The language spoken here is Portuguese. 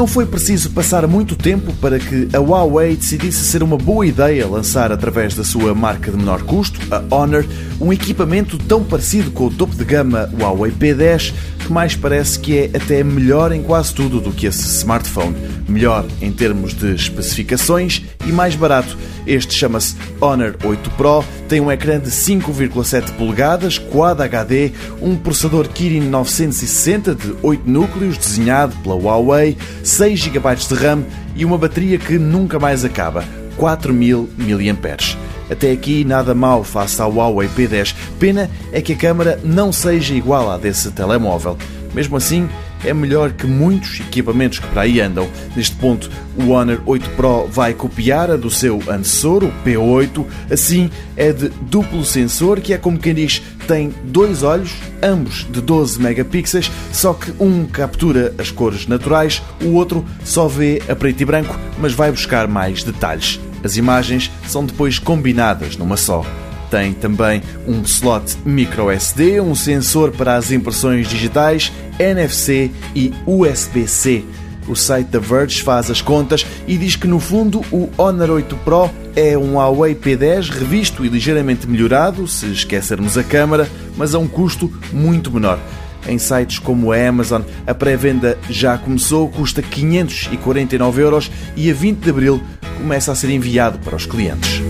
Não foi preciso passar muito tempo para que a Huawei decidisse ser uma boa ideia lançar através da sua marca de menor custo, a Honor, um equipamento tão parecido com o topo de gama Huawei P10 que mais parece que é até melhor em quase tudo do que esse smartphone. Melhor em termos de especificações e mais barato. Este chama-se Honor 8 Pro, tem um ecrã de 5,7 polegadas, Quad HD, um processador Kirin 960 de 8 núcleos desenhado pela Huawei, 6 GB de RAM e uma bateria que nunca mais acaba, 4000 mAh. Até aqui nada mal face ao Huawei P10. Pena é que a câmera não seja igual à desse telemóvel. Mesmo assim, é melhor que muitos equipamentos que para aí andam. Neste ponto, o Honor 8 Pro vai copiar a do seu antecessor, o P8. Assim, é de duplo sensor, que é como quem diz, tem dois olhos, ambos de 12 megapixels, só que um captura as cores naturais, o outro só vê a preto e branco, mas vai buscar mais detalhes. As imagens são depois combinadas numa só. Tem também um slot micro SD, um sensor para as impressões digitais, NFC e USB-C. O site da Verge faz as contas e diz que no fundo o Honor 8 Pro é um Huawei P10 revisto e ligeiramente melhorado, se esquecermos a câmera, mas a um custo muito menor. Em sites como a Amazon, a pré-venda já começou, custa 549 euros e a 20 de abril começa a ser enviado para os clientes.